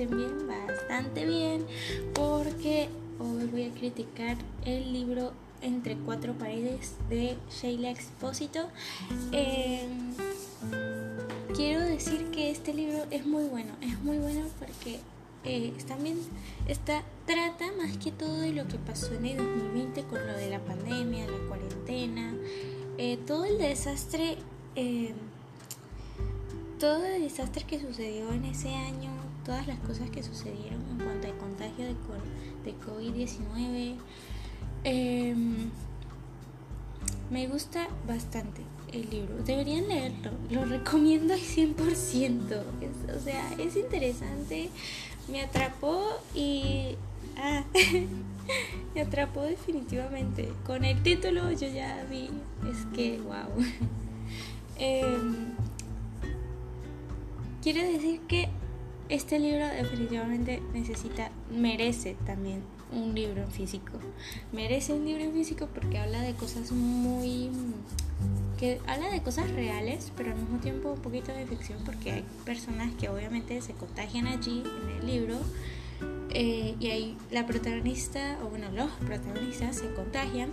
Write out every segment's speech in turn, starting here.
estén bien, bastante bien, porque hoy voy a criticar el libro Entre cuatro paredes de Sheila Expósito. Em, quiero decir que este libro es muy bueno, es muy bueno porque eh, también está, trata más que todo de lo que pasó en el 2020 con lo de la pandemia, la cuarentena, eh, todo el desastre. Eh, todo el desastre que sucedió en ese año, todas las cosas que sucedieron en cuanto al contagio de, de COVID-19, em, me gusta bastante el libro. Deberían leerlo, lo recomiendo al 100%. o sea, es interesante, me atrapó y... Ah, me atrapó definitivamente. Con el título yo ya vi, es que, wow. Quiere decir que este libro definitivamente necesita, merece también un libro en físico. Merece un libro en físico porque habla de cosas muy... que habla de cosas reales, pero al mismo tiempo un poquito de ficción porque hay personas que obviamente se contagian allí en el libro eh, y ahí la protagonista, o bueno, los protagonistas se contagian,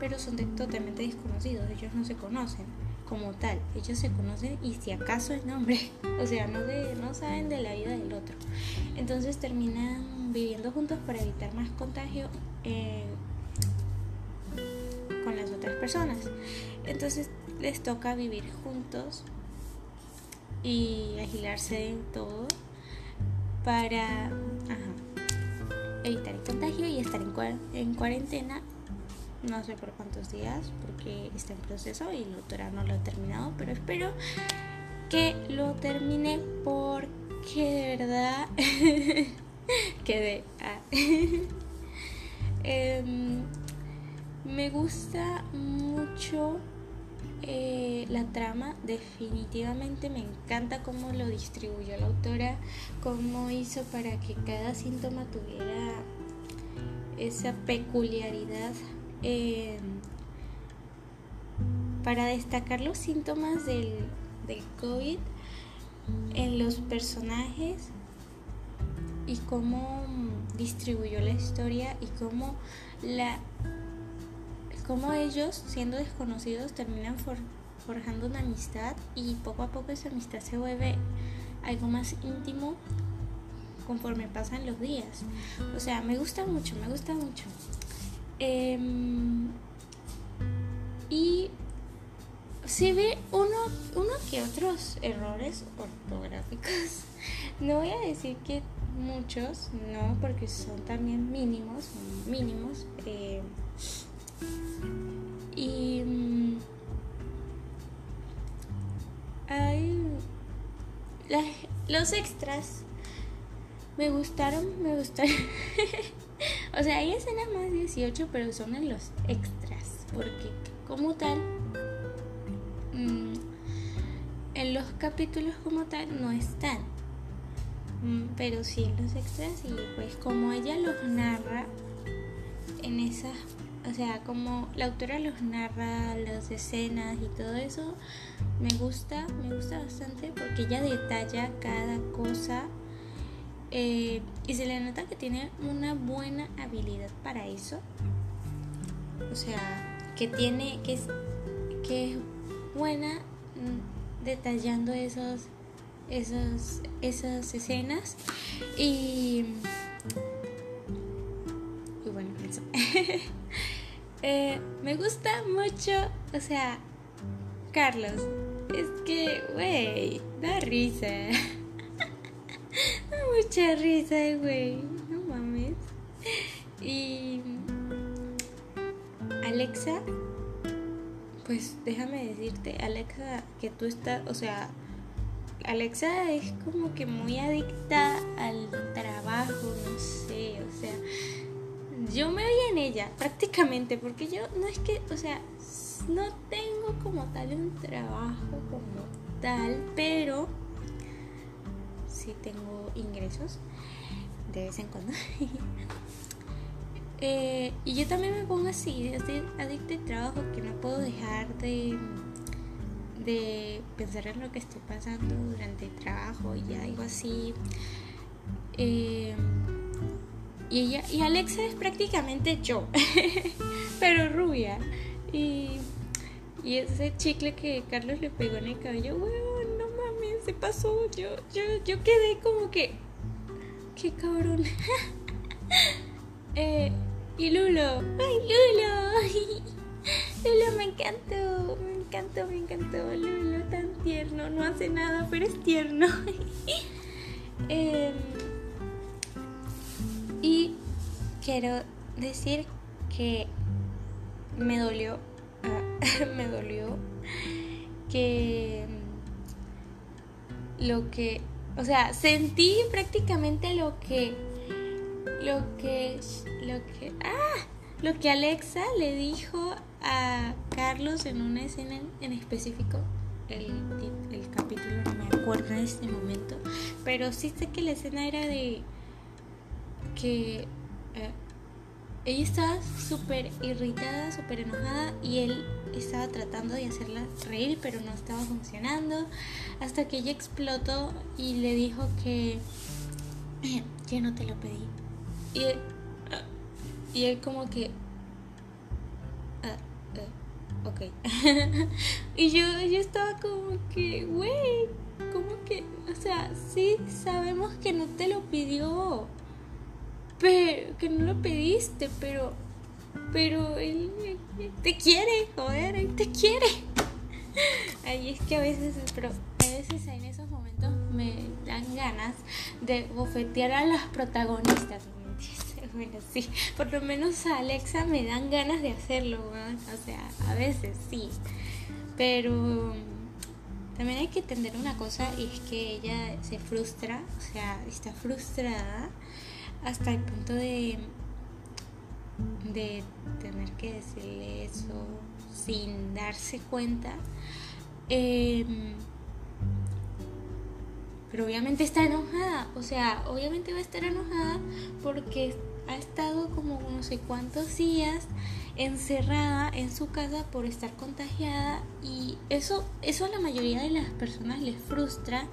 pero son totalmente desconocidos, ellos no se conocen como tal. Ellos se conocen y si acaso es nombre, o sea, no, no saben de la vida del otro. Entonces terminan viviendo juntos para evitar más contagio eh, con las otras personas. Entonces les toca vivir juntos y agilarse en todo para evitar el contagio y estar en cuarentena no sé por cuántos días porque está en proceso y el doctorado no lo he terminado, pero espero que lo termine porque de verdad quedé. Ah. Em, me gusta mucho eh, la trama, definitivamente me encanta cómo lo distribuyó la autora, cómo hizo para que cada síntoma tuviera esa peculiaridad Em, para destacar los síntomas del, del COVID en los personajes y cómo distribuyó la historia y cómo la cómo ellos siendo desconocidos terminan forjando una amistad y poco a poco esa amistad se vuelve algo más íntimo conforme pasan los días. O sea, me gusta mucho, me gusta mucho. Em, y si ve uno, uno que otros errores ortográficos. No voy a decir que muchos, no, porque son también mínimos, mínimos. Eh, y mm, hay los extras me gustaron, me gustaron. o sea, hay escenas más 18, pero son en los extras. Porque como tal, mm, en los capítulos como tal no están. Mm, pero sí en los extras y pues como ella los narra en esas o sea, como la autora los narra, las escenas y todo eso, me gusta, me gusta bastante porque ella detalla cada cosa eh, y se le nota que tiene una buena habilidad para eso. O sea, que tiene, que es, buena mm, detallando esos, esos, esas escenas. Y, y bueno, eso. Eh, me gusta mucho, o sea, Carlos. Es que, wey, da risa. mucha risa, güey. No mames. Y Alexa, pues déjame decirte, Alexa, que tú estás, o sea, Alexa es como que muy adicta al trabajo, no sé, o sea, yo me vi en ella prácticamente, porque yo no es que, o sea, no tengo como tal un trabajo como tal, pero sí tengo ingresos de vez en cuando. Eh, y yo también me pongo así, estoy adicta al trabajo que no puedo dejar de, de pensar en lo que estoy pasando durante el trabajo y algo así. Eh, y ella y Alexa es prácticamente yo, pero rubia. Y, y ese chicle que Carlos le pegó en el cabello, mames, se pasó. Yo, yo, yo quedé como que, qué cabrón. eh, y Lulo, ay Lulo, Lulo me encantó, me encantó, me encantó. Lulo tan tierno, no hace nada, pero es tierno. eh, y quiero decir que me dolió, ah, me dolió que lo que, o sea, sentí prácticamente lo que, lo que, lo que, ah, lo que Alexa le dijo a Carlos en una escena en específico. El, el capítulo no me acuerdo en este momento, pero sí sé que la escena era de que eh, ella estaba súper irritada, súper enojada y él estaba tratando de hacerla reír, pero no estaba funcionando. Hasta que ella explotó y le dijo que, que no te lo pedí. Y, ah, y él como que... Uh, uh, ok. y yo, yo estaba como que, güey, como que, o sea, sí sabemos que no te lo pidió pero que no lo pediste, pero pero él, te quiere, joder, él te quiere. Ay, es que a veces, pero a veces en esos momentos me dan ganas de bofetear a las protagonistas. Bueno, sí, por lo menos a Alexa me dan ganas de hacerlo, o sea, a veces sí, pero también hay que entender una cosa y es que ella se frustra, o sea, está frustrada hasta el punto de, de tener que decirle eso sin darse cuenta. Em, pero obviamente está enojada, o sea, obviamente va a estar enojada porque ha estado como no sé cuántos días encerrada en su casa por estar contagiada y eso, eso a la mayoría de las personas les frustra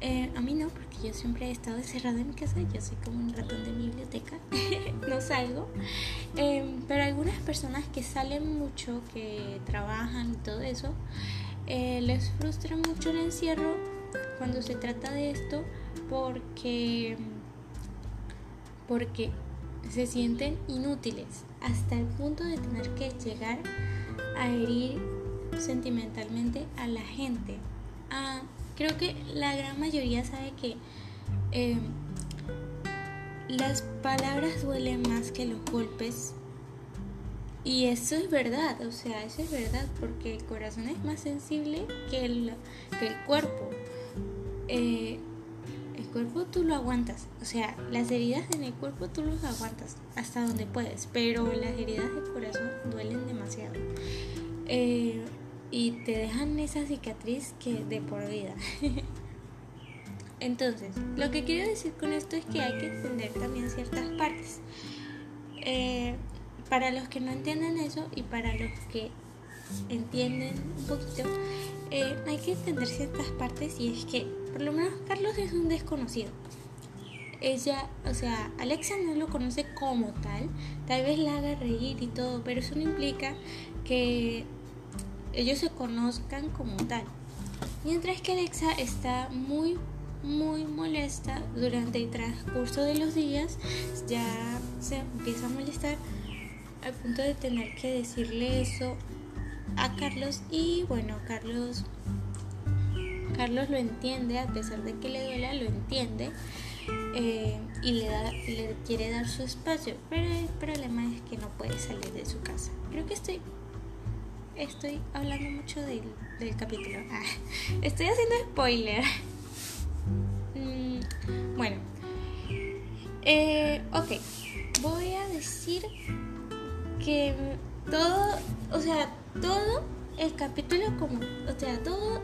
eh, a mí no, porque yo siempre he estado encerrada en mi casa, yo soy como un ratón de biblioteca, no salgo. Em, pero algunas personas que salen mucho, que trabajan y todo eso, eh, les frustra mucho el encierro cuando se trata de esto porque, porque se sienten inútiles hasta el punto de tener que llegar a herir sentimentalmente a la gente. A Creo que la gran mayoría sabe que em, las palabras duelen más que los golpes. Y eso es verdad, o sea, eso es verdad, porque el corazón es más sensible que el, que el cuerpo. Eh, el cuerpo tú lo aguantas, o sea, las heridas en el cuerpo tú los aguantas hasta donde puedes, pero las heridas del corazón duelen demasiado. Eh, y te dejan esa cicatriz que de por vida. Entonces, lo que quiero decir con esto es que hay que entender también ciertas partes. Eh, para los que no entienden eso y para los que entienden un poquito, eh, hay que entender ciertas partes y es que por lo menos Carlos es un desconocido. Ella, o sea, Alexa no lo conoce como tal, tal vez la haga reír y todo, pero eso no implica que ellos se conozcan como tal. Mientras que Alexa está muy, muy molesta durante el transcurso de los días, ya se empieza a molestar al punto de tener que decirle eso a Carlos y bueno, Carlos Carlos lo entiende, a pesar de que le duela, lo entiende eh, y le, da, le quiere dar su espacio, pero el problema es que no puede salir de su casa. Creo que estoy estoy hablando mucho del, capítulo. Ah, estoy haciendo spoiler. Mm, bueno. Eh, ok. Voy a decir que todo, o sea, todo el capítulo como, o sea, todo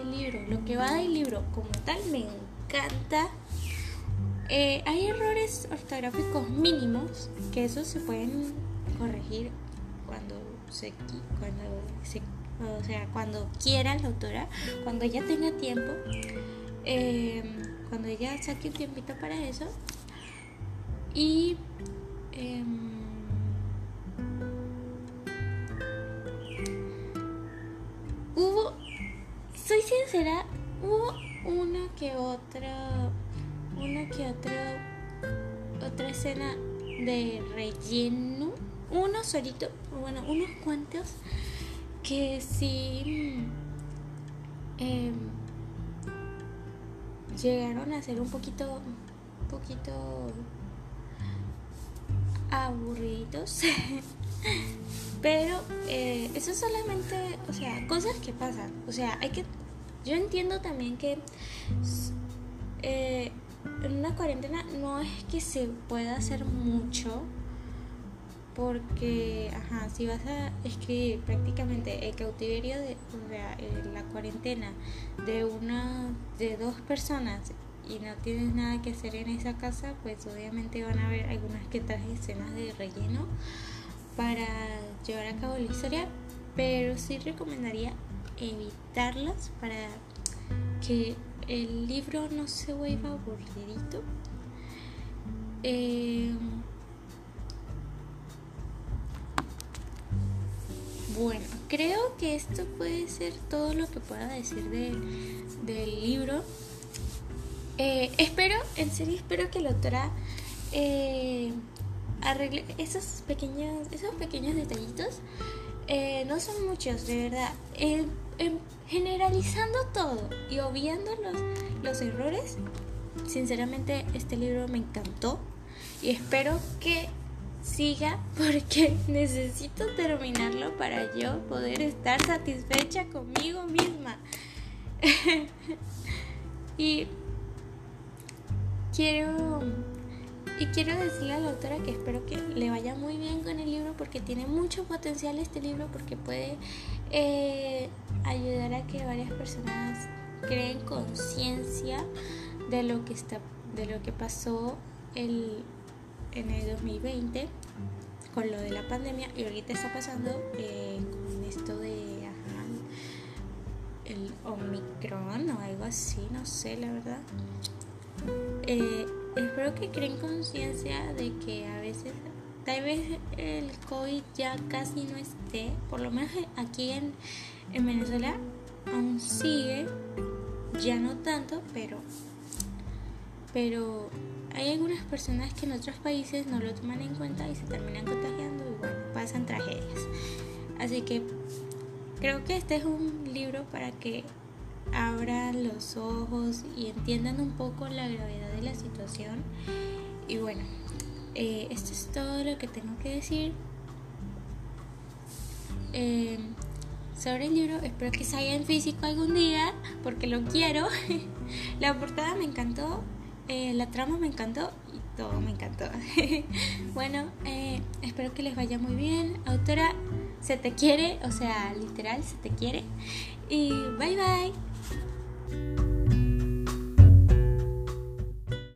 el libro, lo que va del libro como tal, me encanta. Eh, hay errores ortográficos mínimos que esos se pueden corregir cuando se, cuando o sea, cuando quiera la autora, cuando ella tenga tiempo. em, cuando ella saque un tiempito para eso. Y em, hubo, soy sincera, hubo una que otra, una que otra, otra escena de relleno, uno solito, bueno, unos cuantos que sí em, llegaron a ser un poquito, un poquito aburridos. Pero eh, eso solamente, o sea, cosas que pasan. O sea, hay que. Yo entiendo también que eh, en una cuarentena no es que se pueda hacer mucho. Porque, ajá, si vas a escribir prácticamente el cautiverio de o sea, la cuarentena de una, de dos personas y no tienes nada que hacer en esa casa, pues obviamente van a haber algunas que otras escenas de relleno para llevar a cabo la historia, pero sí recomendaría evitarlas para que el libro no se vuelva aburridito. Eh, bueno, creo que esto puede ser todo lo que pueda decir del libro. Eh, espero, en serio, espero que la autora eh, arregle esos pequeños, esos pequeños detallitos. Eh, no son muchos, de verdad. generalizando todo y obviando los, los errores, sinceramente este libro me encantó y espero que siga porque necesito terminarlo para yo poder estar satisfecha conmigo misma. y quiero y quiero decirle a la autora que espero que le vaya muy bien con el libro porque tiene mucho potencial este libro porque puede eh, ayudar a que varias personas creen conciencia de lo que está de lo que pasó el, en el 2020 con lo de la pandemia y ahorita está pasando eh, con esto de el Omicron o algo así, no sé la verdad. Eh, espero que creen conciencia de que a veces, tal vez el COVID ya casi no esté, por lo menos aquí en, en Venezuela aún sigue, ya no tanto, pero, pero hay algunas personas que en otros países no lo toman en cuenta y se terminan contagiando y bueno, pasan tragedias. Así que creo que este es un libro para que abran los ojos y entiendan un poco la gravedad de la situación. Y bueno, eh, esto es todo lo que tengo que decir. Eh, sobre el libro, espero que salga en físico algún día, porque lo quiero. la portada me encantó, eh, la trama me encantó y todo me encantó. bueno, espero que les vaya muy bien. Autora, se te quiere, o sea, literal, se te quiere. Y bye bye.